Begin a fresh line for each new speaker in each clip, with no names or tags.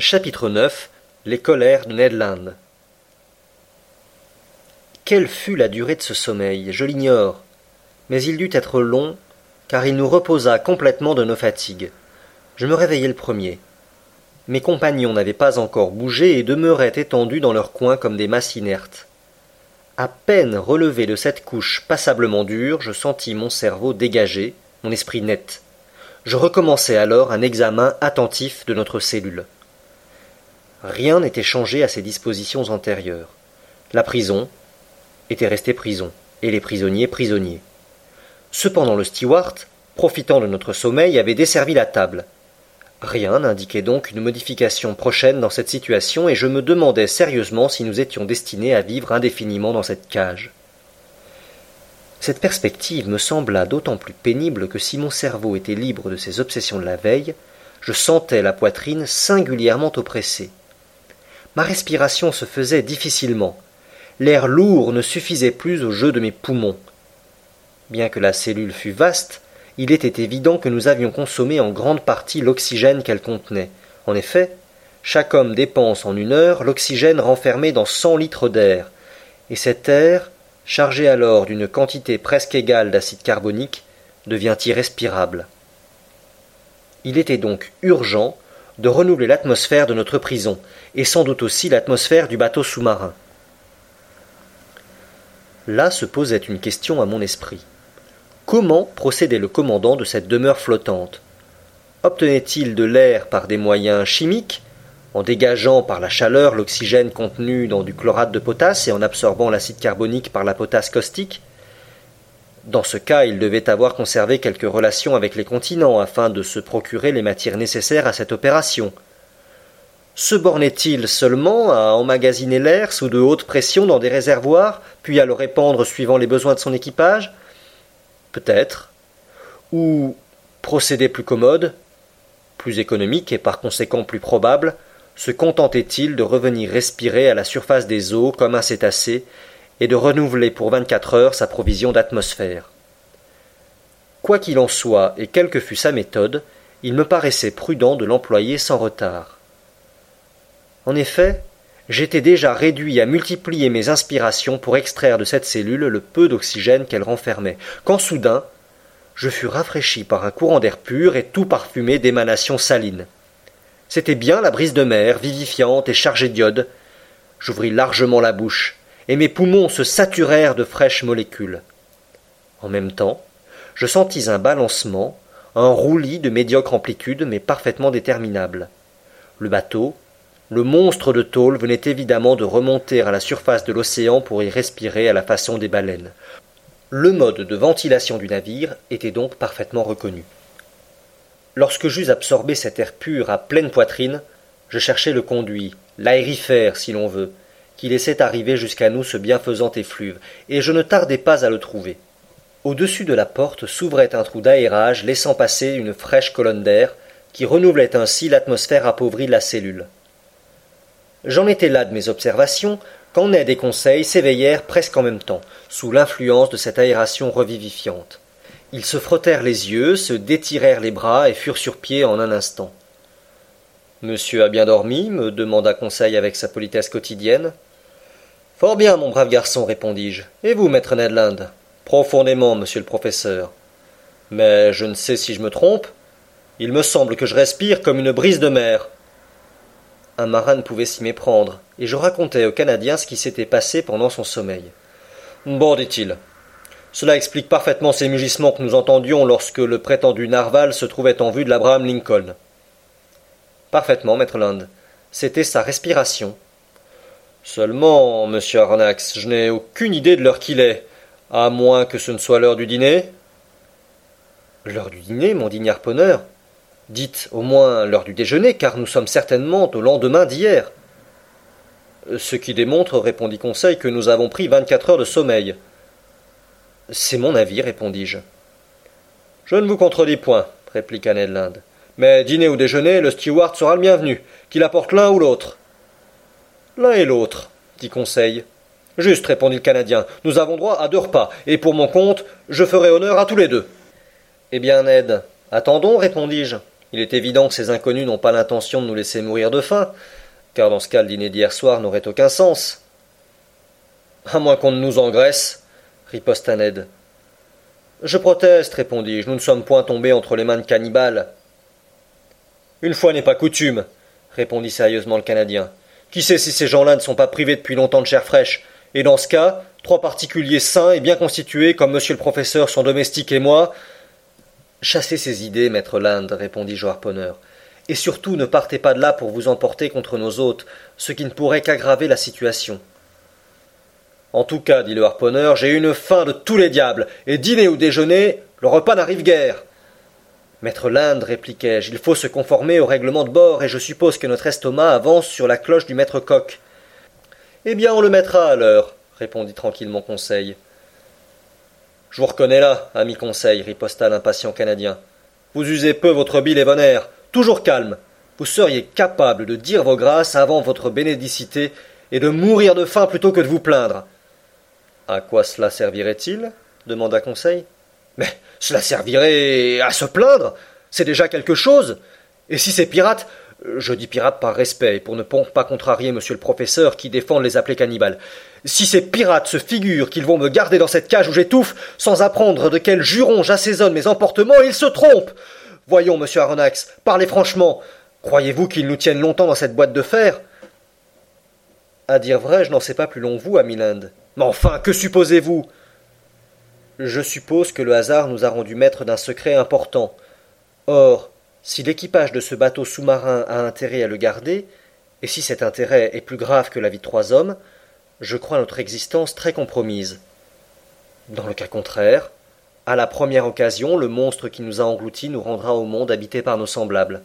Chapitre 9 Les colères de Ned Land Quelle fut la durée de ce sommeil? Je l'ignore, mais il dut être long, car il nous reposa complètement de nos fatigues. Je me réveillai le premier. Mes compagnons n'avaient pas encore bougé et demeuraient étendus dans leur coin comme des masses inertes. À peine relevé de cette couche passablement dure, je sentis mon cerveau dégagé, mon esprit net. Je recommençai alors un examen attentif de notre cellule. Rien n'était changé à ses dispositions antérieures. La prison était restée prison, et les prisonniers prisonniers. Cependant le steward, profitant de notre sommeil, avait desservi la table. Rien n'indiquait donc une modification prochaine dans cette situation, et je me demandais sérieusement si nous étions destinés à vivre indéfiniment dans cette cage. Cette perspective me sembla d'autant plus pénible que si mon cerveau était libre de ses obsessions de la veille, je sentais la poitrine singulièrement oppressée. Ma respiration se faisait difficilement. L'air lourd ne suffisait plus au jeu de mes poumons. Bien que la cellule fût vaste, il était évident que nous avions consommé en grande partie l'oxygène qu'elle contenait. En effet, chaque homme dépense en une heure l'oxygène renfermé dans cent litres d'air, et cet air, chargé alors d'une quantité presque égale d'acide carbonique, devient irrespirable. Il était donc urgent de renouveler l'atmosphère de notre prison, et sans doute aussi l'atmosphère du bateau sous-marin. Là se posait une question à mon esprit. Comment procédait le commandant de cette demeure flottante? Obtenait-il de l'air par des moyens chimiques, en dégageant par la chaleur l'oxygène contenu dans du chlorate de potasse et en absorbant l'acide carbonique par la potasse caustique? Dans ce cas, il devait avoir conservé quelques relations avec les continents afin de se procurer les matières nécessaires à cette opération. Se bornait-il seulement à emmagasiner l'air sous de hautes pressions dans des réservoirs, puis à le répandre suivant les besoins de son équipage? Peut-être. Ou procédé plus commode, plus économique et par conséquent plus probable, se contentait-il de revenir respirer à la surface des eaux comme un cétacé et de renouveler pour vingt-quatre heures sa provision d'atmosphère? Quoi qu'il en soit, et quelle que fût sa méthode, il me paraissait prudent de l'employer sans retard. En effet, j'étais déjà réduit à multiplier mes inspirations pour extraire de cette cellule le peu d'oxygène qu'elle renfermait, quand soudain je fus rafraîchi par un courant d'air pur et tout parfumé d'émanations salines. C'était bien la brise de mer, vivifiante et chargée d'iode. J'ouvris largement la bouche, et mes poumons se saturèrent de fraîches molécules. En même temps, je sentis un balancement, un roulis de médiocre amplitude mais parfaitement déterminable. Le bateau, le monstre de tôle venait évidemment de remonter à la surface de l'océan pour y respirer à la façon des baleines. Le mode de ventilation du navire était donc parfaitement reconnu. Lorsque j'eus absorbé cet air pur à pleine poitrine, je cherchai le conduit, l'aérifère si l'on veut, qui laissait arriver jusqu'à nous ce bienfaisant effluve, et je ne tardai pas à le trouver. Au-dessus de la porte s'ouvrait un trou d'aérage laissant passer une fraîche colonne d'air, qui renouvelait ainsi l'atmosphère appauvrie de la cellule. J'en étais là de mes observations, quand Ned et Conseil s'éveillèrent presque en même temps, sous l'influence de cette aération revivifiante. Ils se frottèrent les yeux, se détirèrent les bras et furent sur pied en un instant. Monsieur a bien dormi? me demanda Conseil avec sa politesse quotidienne. Fort bien, mon brave garçon, répondis-je. Et vous, maître Ned Land? Profondément, monsieur le professeur. Mais je ne sais si je me trompe. Il me semble que je respire comme une brise de mer. Un marin pouvait s'y méprendre, et je racontai au Canadien ce qui s'était passé pendant son sommeil. Bon, dit-il. Cela explique parfaitement ces mugissements que nous entendions lorsque le prétendu narval se trouvait en vue de l'Abraham Lincoln. Parfaitement, maître Land. C'était sa respiration. Seulement, monsieur Arnax, je n'ai aucune idée de l'heure qu'il est, à moins que ce ne soit l'heure du dîner. L'heure du dîner, mon digne harponneur? Dites au moins l'heure du déjeuner, car nous sommes certainement au lendemain d'hier. Ce qui démontre, répondit Conseil, que nous avons pris vingt-quatre heures de sommeil. C'est mon avis, répondis-je. Je ne vous contredis point, répliqua Ned Land. Mais dîner ou déjeuner, le steward sera le bienvenu, qu'il apporte l'un ou l'autre. L'un et l'autre, dit Conseil. Juste, répondit le Canadien. Nous avons droit à deux repas, et pour mon compte, je ferai honneur à tous les deux. Eh bien, Ned, attendons, répondis-je. Il est évident que ces inconnus n'ont pas l'intention de nous laisser mourir de faim, car dans ce cas le dîner d'hier soir n'aurait aucun sens. À moins qu'on ne nous engraisse, riposta Ned. Je proteste, répondis-je, nous ne sommes point tombés entre les mains de cannibales. Une fois n'est pas coutume, répondit sérieusement le Canadien. Qui sait si ces gens-là ne sont pas privés depuis longtemps de chair fraîche? Et dans ce cas, trois particuliers sains et bien constitués, comme monsieur le professeur, son domestique et moi. Chassez ces idées, maître Land, répondit je harponneur. Et surtout ne partez pas de là pour vous emporter contre nos hôtes, ce qui ne pourrait qu'aggraver la situation. En tout cas, dit le harponneur, j'ai une faim de tous les diables, et dîner ou déjeuner, le repas n'arrive guère. Maître Linde, répliquai-je, il faut se conformer au règlement de bord, et je suppose que notre estomac avance sur la cloche du maître coq. Eh bien, on le mettra à l'heure, répondit tranquillement Conseil. Je vous reconnais là, ami Conseil, riposta l'impatient Canadien. Vous usez peu votre bile et bon air, toujours calme. Vous seriez capable de dire vos grâces avant votre bénédicité et de mourir de faim plutôt que de vous plaindre. À quoi cela servirait-il? demanda Conseil. Mais cela servirait à se plaindre. C'est déjà quelque chose. Et si ces pirates je dis pirates par respect et pour ne pas contrarier monsieur le professeur qui défend les appeler cannibales. Si ces pirates se figurent qu'ils vont me garder dans cette cage où j'étouffe, sans apprendre de quels jurons j'assaisonne mes emportements, ils se trompent. Voyons, monsieur Aronnax, parlez franchement. Croyez-vous qu'ils nous tiennent longtemps dans cette boîte de fer? À dire vrai, je n'en sais pas plus long vous, Amiland. Mais enfin, que supposez-vous? Je suppose que le hasard nous a rendu maître d'un secret important. Or, si l'équipage de ce bateau sous-marin a intérêt à le garder, et si cet intérêt est plus grave que la vie de trois hommes, je crois notre existence très compromise. Dans le cas contraire, à la première occasion, le monstre qui nous a engloutis nous rendra au monde habité par nos semblables.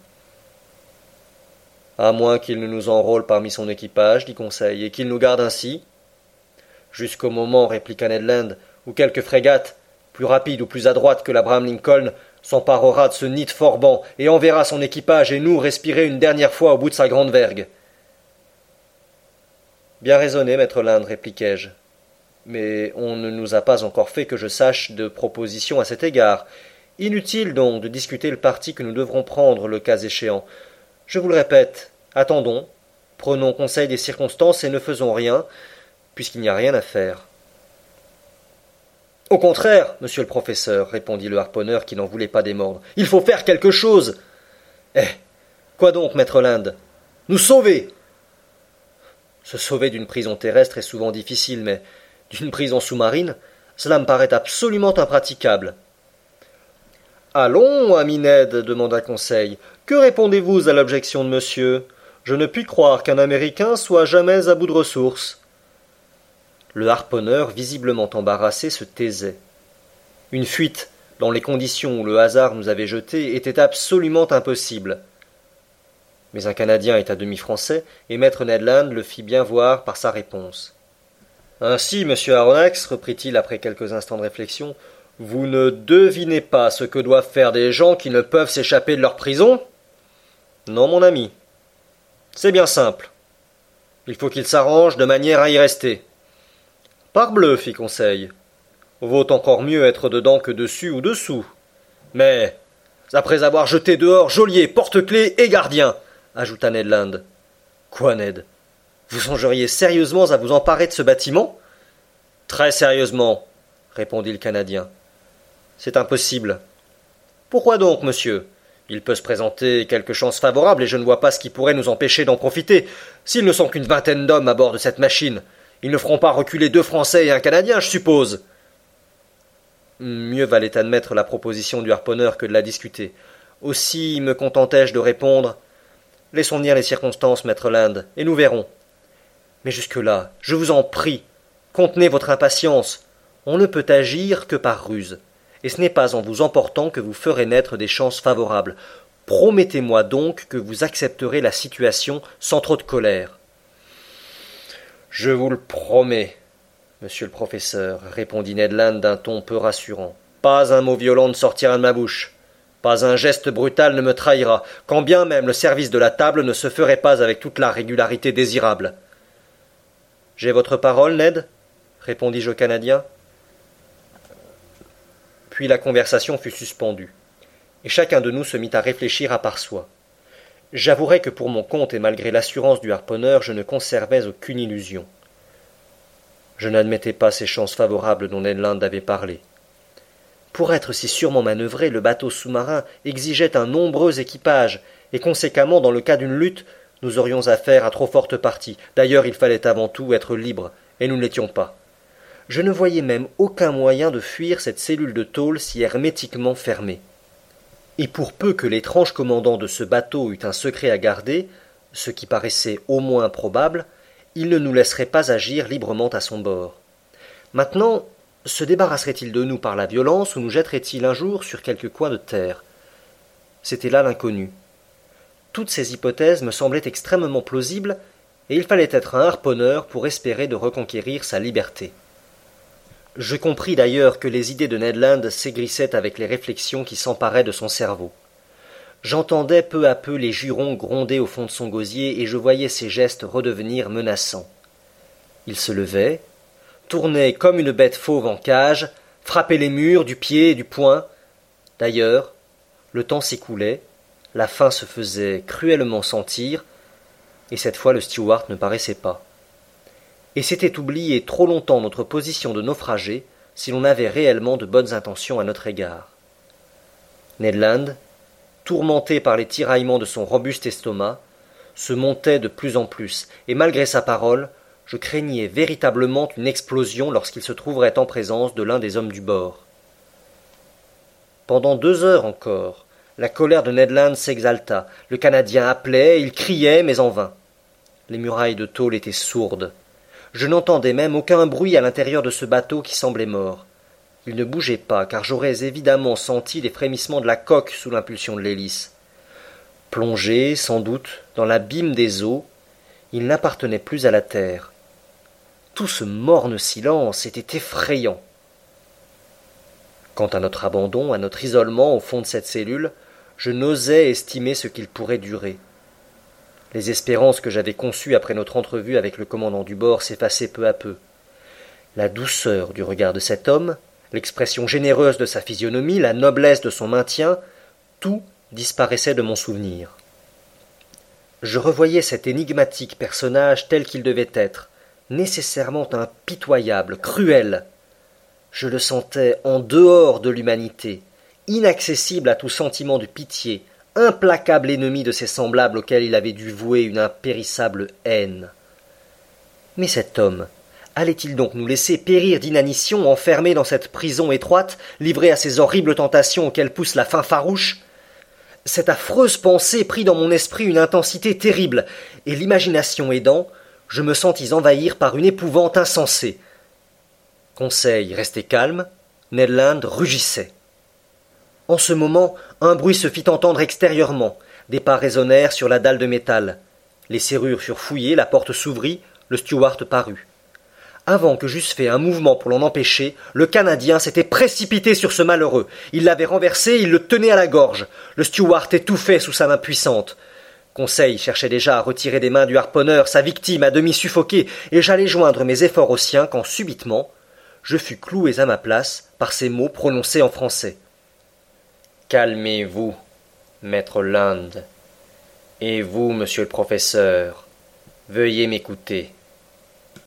À moins qu'il ne nous enrôle parmi son équipage, dit Conseil, et qu'il nous garde ainsi, jusqu'au moment, répliqua Ned Land, où quelque frégate, plus rapide ou plus adroite que l'Abraham Lincoln, s'emparera de ce nid de Forban et enverra son équipage et nous respirer une dernière fois au bout de sa grande vergue. Bien raisonné, maître Linde, répliquai-je. Mais on ne nous a pas encore fait que je sache de propositions à cet égard. Inutile donc de discuter le parti que nous devrons prendre le cas échéant. Je vous le répète, attendons, prenons conseil des circonstances et ne faisons rien, puisqu'il n'y a rien à faire. Au contraire, monsieur le professeur, répondit le harponneur qui n'en voulait pas démordre. Il faut faire quelque chose. Eh. Quoi donc, maître Linde Nous sauver. Se sauver d'une prison terrestre est souvent difficile, mais d'une prison sous-marine, cela me paraît absolument impraticable. Allons, ami Ned, demanda Conseil. Que répondez-vous à l'objection de monsieur? Je ne puis croire qu'un Américain soit jamais à bout de ressources. Le harponneur, visiblement embarrassé, se taisait. Une fuite, dans les conditions où le hasard nous avait jetés, était absolument impossible. Mais un Canadien est à demi français, et maître Ned Land le fit bien voir par sa réponse. Ainsi, monsieur Aronnax, reprit-il après quelques instants de réflexion, vous ne devinez pas ce que doivent faire des gens qui ne peuvent s'échapper de leur prison? Non, mon ami. C'est bien simple. Il faut qu'ils s'arrangent de manière à y rester. Parbleu, fit Conseil. Vaut encore mieux être dedans que dessus ou dessous. Mais, après avoir jeté dehors geôlier, porte-clés et gardien, ajouta Ned Land. Quoi, Ned? Vous songeriez sérieusement à vous emparer de ce bâtiment? Très sérieusement, répondit le Canadien. C'est impossible. Pourquoi donc, monsieur? Il peut se présenter quelque chance favorable et je ne vois pas ce qui pourrait nous empêcher d'en profiter. S'ils ne sont qu'une vingtaine d'hommes à bord de cette machine, ils ne feront pas reculer deux Français et un Canadien, je suppose. Mieux valait admettre la proposition du harponneur que de la discuter. Aussi me contentai-je de répondre Laissons venir les circonstances, maître Land, et nous verrons. Mais jusque-là, je vous en prie, contenez votre impatience. On ne peut agir que par ruse, et ce n'est pas en vous emportant que vous ferez naître des chances favorables. Promettez-moi donc que vous accepterez la situation sans trop de colère. Je vous le promets, monsieur le professeur, répondit Ned Land d'un ton peu rassurant. Pas un mot violent ne sortira de ma bouche. Pas un geste brutal ne me trahira, quand bien même le service de la table ne se ferait pas avec toute la régularité désirable. J'ai votre parole, Ned répondis-je au Canadien. Puis la conversation fut suspendue, et chacun de nous se mit à réfléchir à part soi. J'avouerai que pour mon compte et malgré l'assurance du harponneur, je ne conservais aucune illusion. Je n'admettais pas ces chances favorables dont Ned Land avait parlé. Pour être si sûrement manœuvré, le bateau sous-marin exigeait un nombreux équipage, et conséquemment, dans le cas d'une lutte, nous aurions affaire à trop forte partie. D'ailleurs, il fallait avant tout être libre, et nous ne l'étions pas. Je ne voyais même aucun moyen de fuir cette cellule de tôle si hermétiquement fermée. Et pour peu que l'étrange commandant de ce bateau eût un secret à garder, ce qui paraissait au moins probable, il ne nous laisserait pas agir librement à son bord. Maintenant, se débarrasserait-il de nous par la violence ou nous jetterait-il un jour sur quelque coin de terre? C'était là l'inconnu. Toutes ces hypothèses me semblaient extrêmement plausibles, et il fallait être un harponneur pour espérer de reconquérir sa liberté. Je compris d'ailleurs que les idées de Ned Land s'aigrissaient avec les réflexions qui s'emparaient de son cerveau. J'entendais peu à peu les jurons gronder au fond de son gosier et je voyais ses gestes redevenir menaçants. Il se levait, tournait comme une bête fauve en cage, frappait les murs du pied et du poing. D'ailleurs, le temps s'écoulait, la faim se faisait cruellement sentir, et cette fois le steward ne paraissait pas et c'était oublier trop longtemps notre position de naufragés si l'on avait réellement de bonnes intentions à notre égard. Ned Land, tourmenté par les tiraillements de son robuste estomac, se montait de plus en plus, et malgré sa parole, je craignais véritablement une explosion lorsqu'il se trouverait en présence de l'un des hommes du bord. Pendant deux heures encore, la colère de Ned Land s'exalta. Le Canadien appelait, il criait, mais en vain. Les murailles de tôle étaient sourdes. Je n'entendais même aucun bruit à l'intérieur de ce bateau qui semblait mort. Il ne bougeait pas, car j'aurais évidemment senti les frémissements de la coque sous l'impulsion de l'hélice. Plongé, sans doute, dans l'abîme des eaux, il n'appartenait plus à la terre. Tout ce morne silence était effrayant. Quant à notre abandon, à notre isolement au fond de cette cellule, je n'osais estimer ce qu'il pourrait durer. Les espérances que j'avais conçues après notre entrevue avec le commandant du bord s'effaçaient peu à peu. La douceur du regard de cet homme, l'expression généreuse de sa physionomie, la noblesse de son maintien, tout disparaissait de mon souvenir. Je revoyais cet énigmatique personnage tel qu'il devait être, nécessairement impitoyable, cruel. Je le sentais en dehors de l'humanité, inaccessible à tout sentiment de pitié, implacable ennemi de ses semblables auxquels il avait dû vouer une impérissable haine. Mais cet homme allait-il donc nous laisser périr d'inanition, enfermés dans cette prison étroite, livrés à ces horribles tentations auxquelles pousse la faim farouche? Cette affreuse pensée prit dans mon esprit une intensité terrible, et l'imagination aidant, je me sentis envahir par une épouvante insensée. Conseil restait calme, Ned Land rugissait. En ce moment, un bruit se fit entendre extérieurement. Des pas résonnèrent sur la dalle de métal. Les serrures furent fouillées, la porte s'ouvrit, le steward parut. Avant que j'eusse fait un mouvement pour l'en empêcher, le Canadien s'était précipité sur ce malheureux. Il l'avait renversé, il le tenait à la gorge. Le steward étouffait sous sa main puissante. Conseil cherchait déjà à retirer des mains du harponneur sa victime à demi suffoquée, et j'allais joindre mes efforts aux siens quand subitement je fus cloué à ma place par ces mots prononcés en français. Calmez-vous, maître Land. Et vous, monsieur le professeur, veuillez m'écouter.